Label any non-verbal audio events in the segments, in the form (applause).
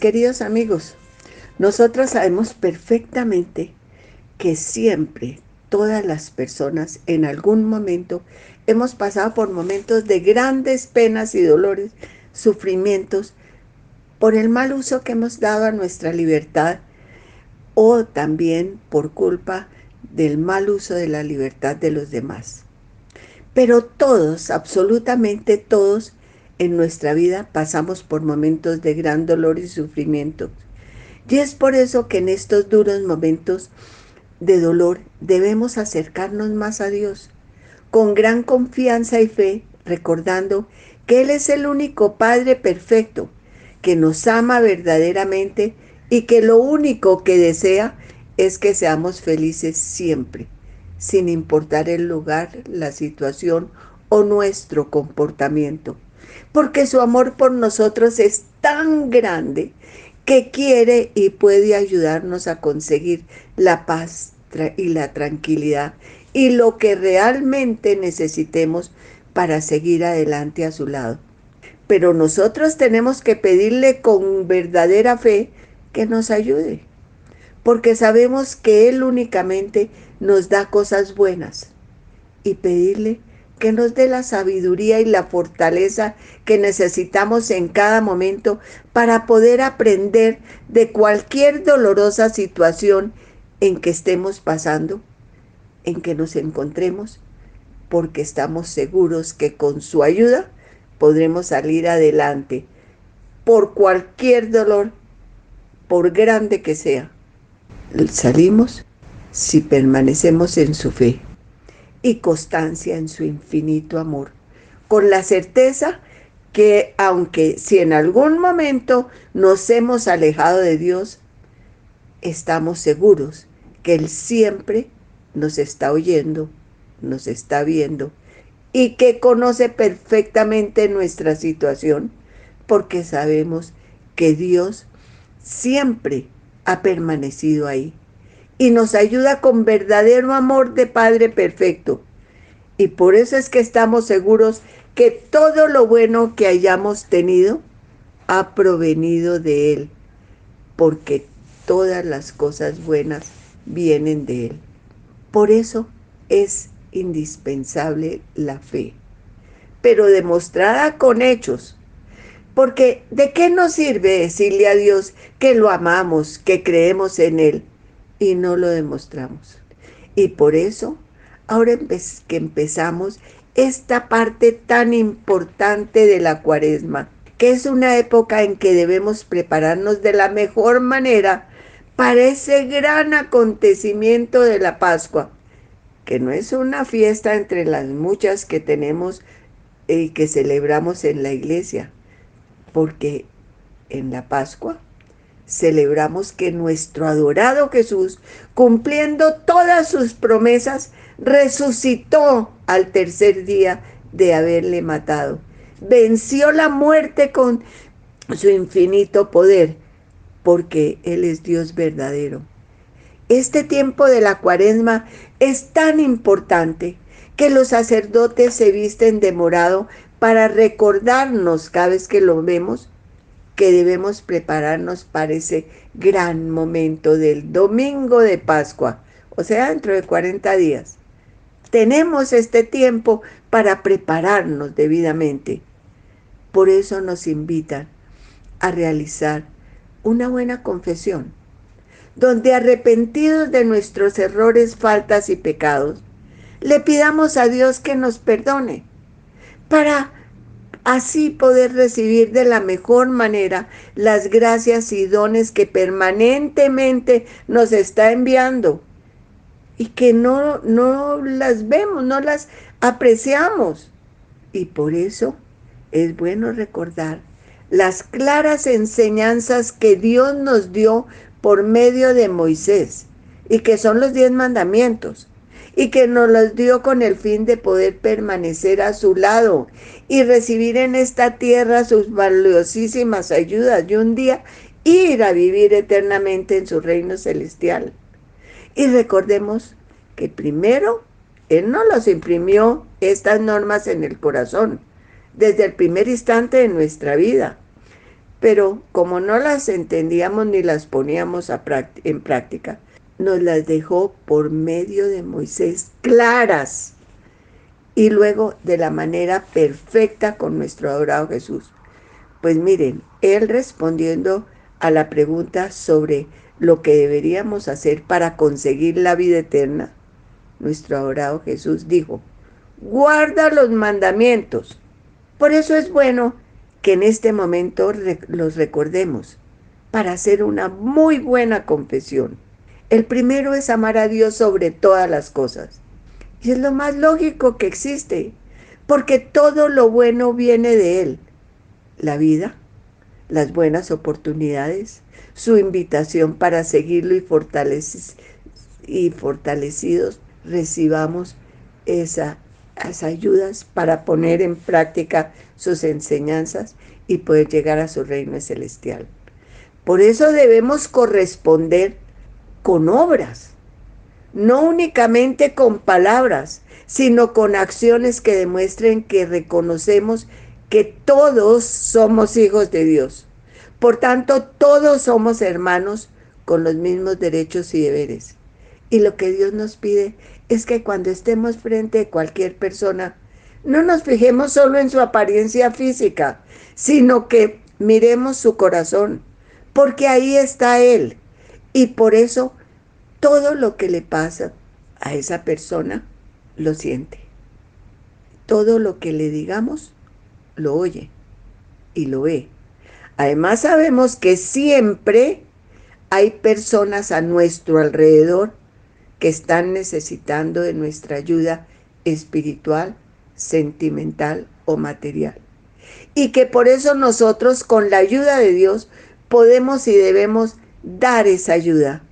Queridos amigos, nosotros sabemos perfectamente que siempre todas las personas en algún momento hemos pasado por momentos de grandes penas y dolores, sufrimientos, por el mal uso que hemos dado a nuestra libertad o también por culpa del mal uso de la libertad de los demás. Pero todos, absolutamente todos, en nuestra vida pasamos por momentos de gran dolor y sufrimiento. Y es por eso que en estos duros momentos de dolor debemos acercarnos más a Dios con gran confianza y fe, recordando que Él es el único Padre perfecto, que nos ama verdaderamente y que lo único que desea es que seamos felices siempre, sin importar el lugar, la situación o nuestro comportamiento porque su amor por nosotros es tan grande que quiere y puede ayudarnos a conseguir la paz y la tranquilidad y lo que realmente necesitemos para seguir adelante a su lado. Pero nosotros tenemos que pedirle con verdadera fe que nos ayude, porque sabemos que Él únicamente nos da cosas buenas y pedirle que nos dé la sabiduría y la fortaleza que necesitamos en cada momento para poder aprender de cualquier dolorosa situación en que estemos pasando, en que nos encontremos, porque estamos seguros que con su ayuda podremos salir adelante por cualquier dolor, por grande que sea. Salimos si permanecemos en su fe y constancia en su infinito amor, con la certeza que aunque si en algún momento nos hemos alejado de Dios, estamos seguros que Él siempre nos está oyendo, nos está viendo y que conoce perfectamente nuestra situación, porque sabemos que Dios siempre ha permanecido ahí y nos ayuda con verdadero amor de Padre perfecto. Y por eso es que estamos seguros que todo lo bueno que hayamos tenido ha provenido de Él, porque todas las cosas buenas vienen de Él. Por eso es indispensable la fe, pero demostrada con hechos. Porque ¿de qué nos sirve decirle a Dios que lo amamos, que creemos en Él, y no lo demostramos. Y por eso, ahora que empezamos esta parte tan importante de la cuaresma, que es una época en que debemos prepararnos de la mejor manera para ese gran acontecimiento de la Pascua, que no es una fiesta entre las muchas que tenemos y que celebramos en la iglesia, porque en la Pascua celebramos que nuestro adorado Jesús, cumpliendo todas sus promesas, resucitó al tercer día de haberle matado. Venció la muerte con su infinito poder, porque Él es Dios verdadero. Este tiempo de la cuaresma es tan importante que los sacerdotes se visten de morado para recordarnos cada vez que lo vemos que debemos prepararnos para ese gran momento del domingo de Pascua, o sea, dentro de 40 días. Tenemos este tiempo para prepararnos debidamente. Por eso nos invitan a realizar una buena confesión, donde arrepentidos de nuestros errores, faltas y pecados, le pidamos a Dios que nos perdone para así poder recibir de la mejor manera las gracias y dones que permanentemente nos está enviando y que no, no las vemos, no las apreciamos. Y por eso es bueno recordar las claras enseñanzas que Dios nos dio por medio de Moisés y que son los diez mandamientos y que nos los dio con el fin de poder permanecer a su lado y recibir en esta tierra sus valiosísimas ayudas y un día ir a vivir eternamente en su reino celestial. Y recordemos que primero Él no los imprimió estas normas en el corazón desde el primer instante de nuestra vida. Pero como no las entendíamos ni las poníamos en práctica, nos las dejó por medio de Moisés claras y luego de la manera perfecta con nuestro adorado Jesús. Pues miren, él respondiendo a la pregunta sobre lo que deberíamos hacer para conseguir la vida eterna, nuestro adorado Jesús dijo, guarda los mandamientos. Por eso es bueno que en este momento los recordemos para hacer una muy buena confesión. El primero es amar a Dios sobre todas las cosas. Y es lo más lógico que existe, porque todo lo bueno viene de Él. La vida, las buenas oportunidades, su invitación para seguirlo y, y fortalecidos recibamos esa, esas ayudas para poner en práctica sus enseñanzas y poder llegar a su reino celestial. Por eso debemos corresponder con obras, no únicamente con palabras, sino con acciones que demuestren que reconocemos que todos somos hijos de Dios. Por tanto, todos somos hermanos con los mismos derechos y deberes. Y lo que Dios nos pide es que cuando estemos frente a cualquier persona, no nos fijemos solo en su apariencia física, sino que miremos su corazón, porque ahí está Él. Y por eso todo lo que le pasa a esa persona lo siente. Todo lo que le digamos lo oye y lo ve. Además sabemos que siempre hay personas a nuestro alrededor que están necesitando de nuestra ayuda espiritual, sentimental o material. Y que por eso nosotros con la ayuda de Dios podemos y debemos dar esa ayuda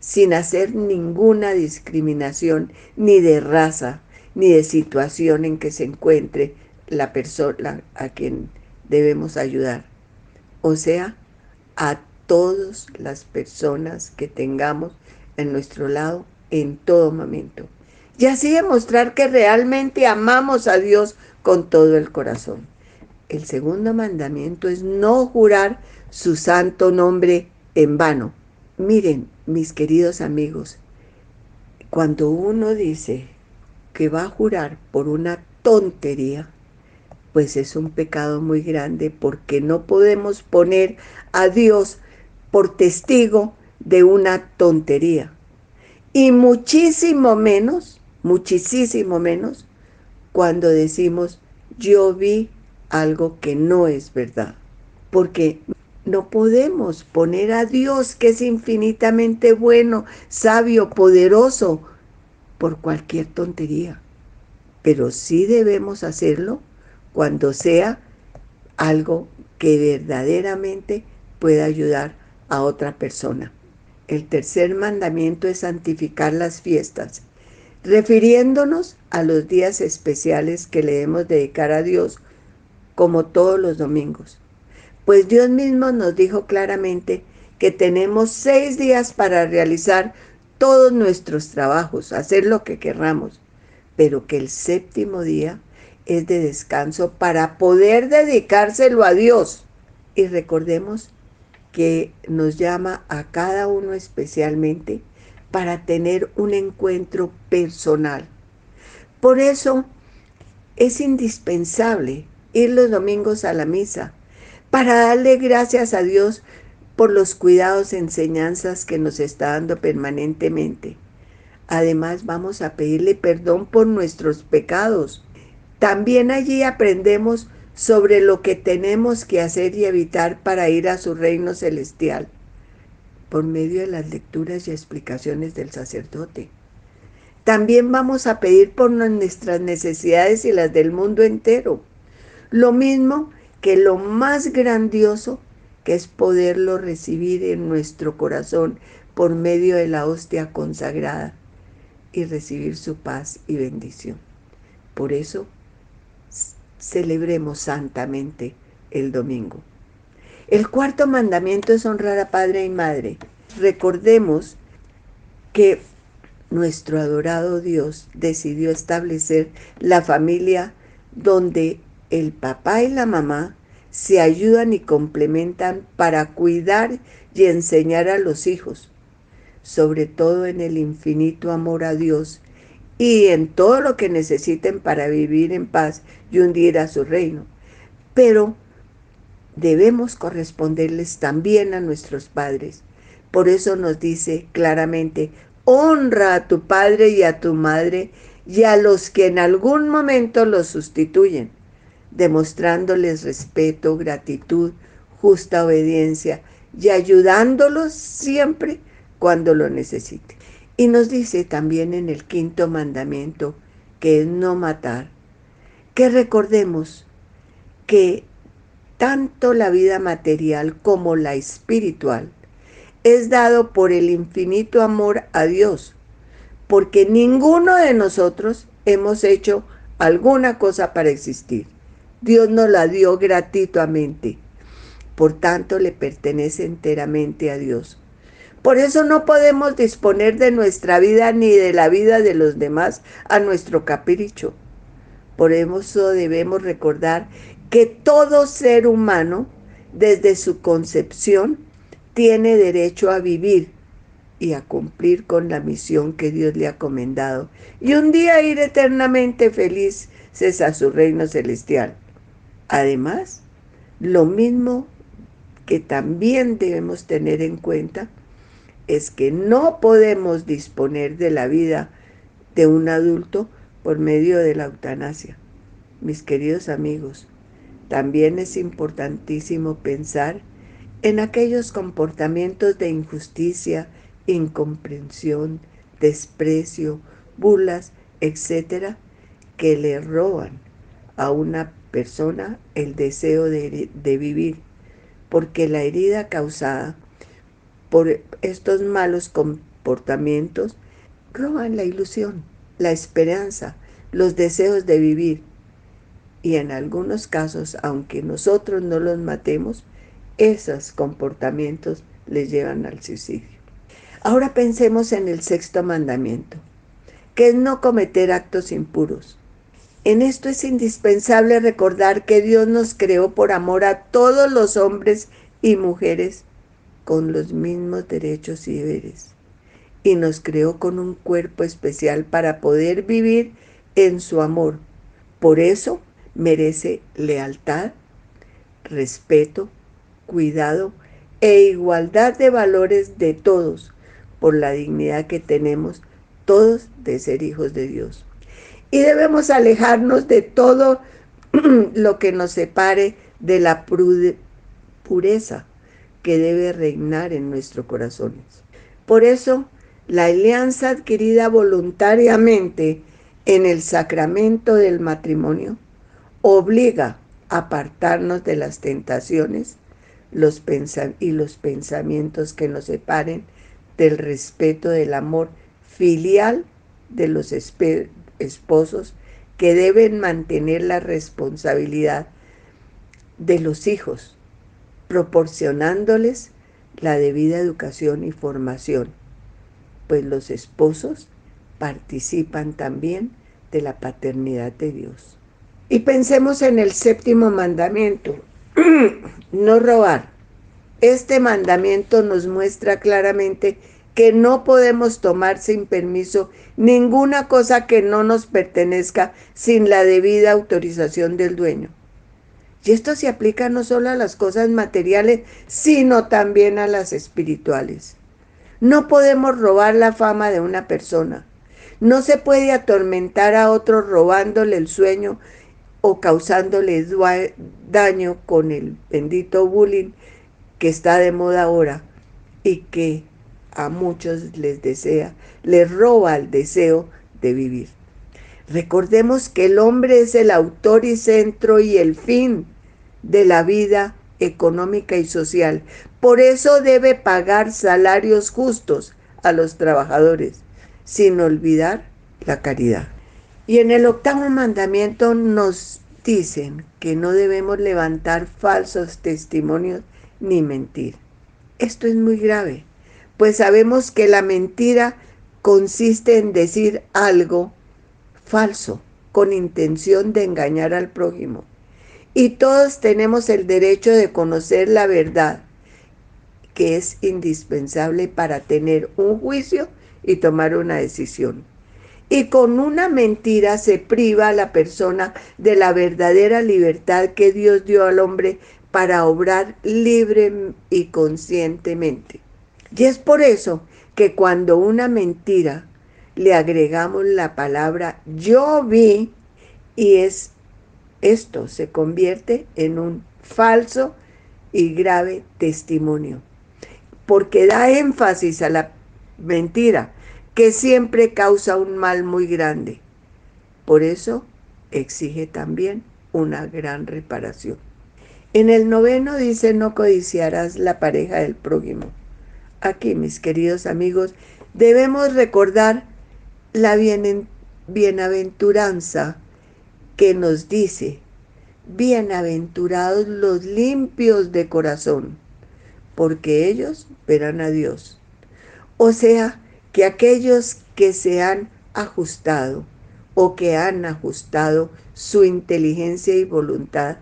sin hacer ninguna discriminación ni de raza, ni de situación en que se encuentre la persona a quien debemos ayudar. O sea, a todas las personas que tengamos en nuestro lado en todo momento. Y así demostrar que realmente amamos a Dios con todo el corazón. El segundo mandamiento es no jurar su santo nombre en vano. Miren, mis queridos amigos, cuando uno dice que va a jurar por una tontería, pues es un pecado muy grande porque no podemos poner a Dios por testigo de una tontería. Y muchísimo menos, muchísimo menos, cuando decimos yo vi algo que no es verdad. Porque no podemos poner a Dios, que es infinitamente bueno, sabio, poderoso, por cualquier tontería. Pero sí debemos hacerlo cuando sea algo que verdaderamente pueda ayudar a otra persona. El tercer mandamiento es santificar las fiestas, refiriéndonos a los días especiales que le debemos dedicar a Dios, como todos los domingos pues Dios mismo nos dijo claramente que tenemos seis días para realizar todos nuestros trabajos, hacer lo que querramos, pero que el séptimo día es de descanso para poder dedicárselo a Dios. Y recordemos que nos llama a cada uno especialmente para tener un encuentro personal. Por eso es indispensable ir los domingos a la misa, para darle gracias a Dios por los cuidados, enseñanzas que nos está dando permanentemente. Además vamos a pedirle perdón por nuestros pecados. También allí aprendemos sobre lo que tenemos que hacer y evitar para ir a su reino celestial, por medio de las lecturas y explicaciones del sacerdote. También vamos a pedir por nuestras necesidades y las del mundo entero. Lo mismo que lo más grandioso que es poderlo recibir en nuestro corazón por medio de la hostia consagrada. y recibir su paz y bendición. Por eso, celebremos santamente el domingo. El cuarto mandamiento es honrar a padre y madre. Recordemos que nuestro adorado Dios decidió establecer la familia donde el papá y la mamá se ayudan y complementan para cuidar y enseñar a los hijos, sobre todo en el infinito amor a Dios y en todo lo que necesiten para vivir en paz y hundir a su reino. Pero debemos corresponderles también a nuestros padres. Por eso nos dice claramente, honra a tu padre y a tu madre y a los que en algún momento los sustituyen, demostrándoles respeto, gratitud, justa obediencia y ayudándolos siempre cuando lo necesite. Y nos dice también en el quinto mandamiento, que es no matar, que recordemos que tanto la vida material como la espiritual es dado por el infinito amor a Dios, porque ninguno de nosotros hemos hecho alguna cosa para existir. Dios nos la dio gratuitamente, por tanto le pertenece enteramente a Dios. Por eso no podemos disponer de nuestra vida ni de la vida de los demás a nuestro capricho. Por eso debemos recordar que todo ser humano, desde su concepción, tiene derecho a vivir y a cumplir con la misión que Dios le ha comendado y un día ir eternamente feliz a su reino celestial. Además, lo mismo que también debemos tener en cuenta es que no podemos disponer de la vida de un adulto por medio de la eutanasia. Mis queridos amigos, también es importantísimo pensar en aquellos comportamientos de injusticia, incomprensión, desprecio, burlas, etcétera, que le roban a una persona el deseo de, de, vivir, porque la herida causada por estos malos comportamientos roban la ilusión, la esperanza, los deseos de vivir. Y en algunos casos, aunque nosotros no los matemos, esos comportamientos les llevan al suicidio. Ahora pensemos en el sexto mandamiento, que es no cometer actos impuros. En esto es indispensable recordar que Dios nos creó por amor a todos los hombres y mujeres con los mismos derechos y deberes, y nos creó con un cuerpo especial para poder vivir en su amor. Por eso merece lealtad, respeto, cuidado e igualdad de valores de todos por la dignidad que tenemos todos de ser hijos de Dios. Y debemos alejarnos de todo (clears throat) lo que nos separe de la pureza que debe reinar en nuestros corazones. Por eso, la alianza adquirida voluntariamente en el sacramento del matrimonio obliga a apartarnos de las tentaciones los y los pensamientos que nos separen del respeto del amor filial de los esposos que deben mantener la responsabilidad de los hijos, proporcionándoles la debida educación y formación, pues los esposos participan también de la paternidad de Dios. Y pensemos en el séptimo mandamiento, (clears throat) no robar. Este mandamiento nos muestra claramente que no podemos tomar sin permiso ninguna cosa que no nos pertenezca sin la debida autorización del dueño. Y esto se aplica no solo a las cosas materiales, sino también a las espirituales. No podemos robar la fama de una persona. No se puede atormentar a otro robándole el sueño o causándole daño con el bendito bullying que está de moda ahora y que a muchos les desea, les roba el deseo de vivir. Recordemos que el hombre es el autor y centro y el fin de la vida económica y social. Por eso debe pagar salarios justos a los trabajadores. sin olvidar la caridad. Y en el octavo mandamiento nos dicen que no debemos levantar falsos testimonios ni mentir. Esto es muy grave, pues sabemos que la mentira consiste en decir algo falso con intención de engañar al prójimo. Y todos tenemos el derecho de conocer la verdad, que es indispensable para tener un juicio y tomar una decisión. Y con una mentira se priva a la persona de la verdadera libertad que Dios dio al hombre para obrar libre y conscientemente. Y es por eso que cuando una mentira le agregamos la palabra yo vi y es esto se convierte en un falso y grave testimonio, porque da énfasis a la mentira, que siempre causa un mal muy grande. Por eso exige también una gran reparación. En el noveno dice, no codiciarás la pareja del prójimo. Aquí, mis queridos amigos, debemos recordar la bienaventuranza que nos dice, bienaventurados los limpios de corazón, porque ellos verán a Dios. O sea, que aquellos que se han ajustado o que han ajustado su inteligencia y voluntad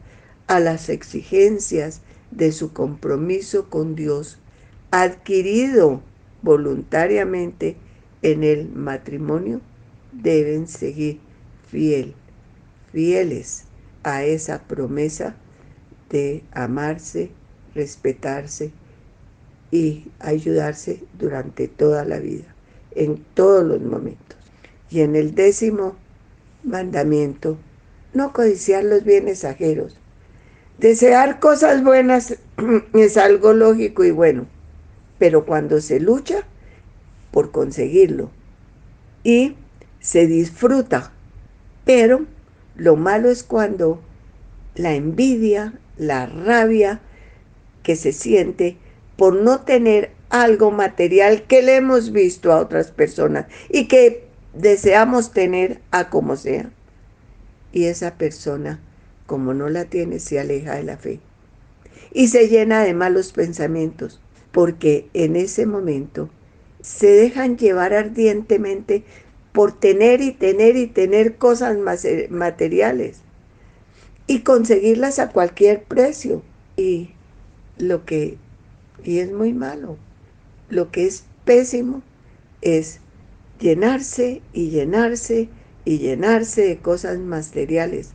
a las exigencias de su compromiso con Dios, adquirido voluntariamente en el matrimonio, deben seguir fiel, fieles a esa promesa de amarse, respetarse y ayudarse durante toda la vida, en todos los momentos. Y en el décimo mandamiento, no codiciar los bienes ajeros. Desear cosas buenas (clears throat) es algo lógico y bueno, pero cuando se lucha por conseguirlo y se disfruta, pero lo malo es cuando la envidia, la rabia que se siente por no tener algo material que le hemos visto a otras personas y que deseamos tener a como sea. Y esa persona, como no la tiene, se aleja de la fe. Y se llena de malos pensamientos, porque en ese momento se dejan llevar ardientemente por tener y tener y tener cosas materiales y conseguirlas a cualquier precio. Y lo que, y es muy malo, lo que es pésimo es llenarse y llenarse y llenarse de cosas materiales,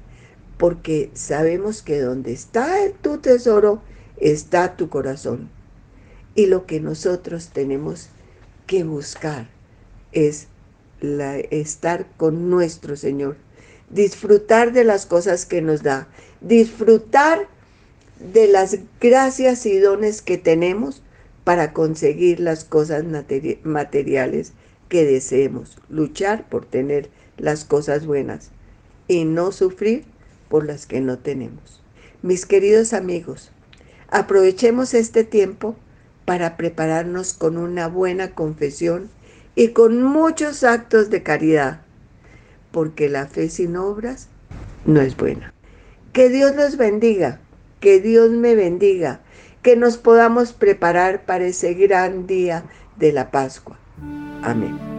porque sabemos que donde está tu tesoro está tu corazón. Y lo que nosotros tenemos que buscar es estar con nuestro Señor, disfrutar de las cosas que nos da, disfrutar de las gracias y dones que tenemos para conseguir las cosas materiales que deseemos, luchar por tener las cosas buenas y no sufrir por las que no tenemos. Mis queridos amigos, aprovechemos este tiempo para prepararnos con una buena confesión y con muchos actos de caridad, porque la fe sin obras no es buena. Que Dios los bendiga, que Dios me bendiga, que nos podamos preparar para ese gran día de la Pascua. Amén.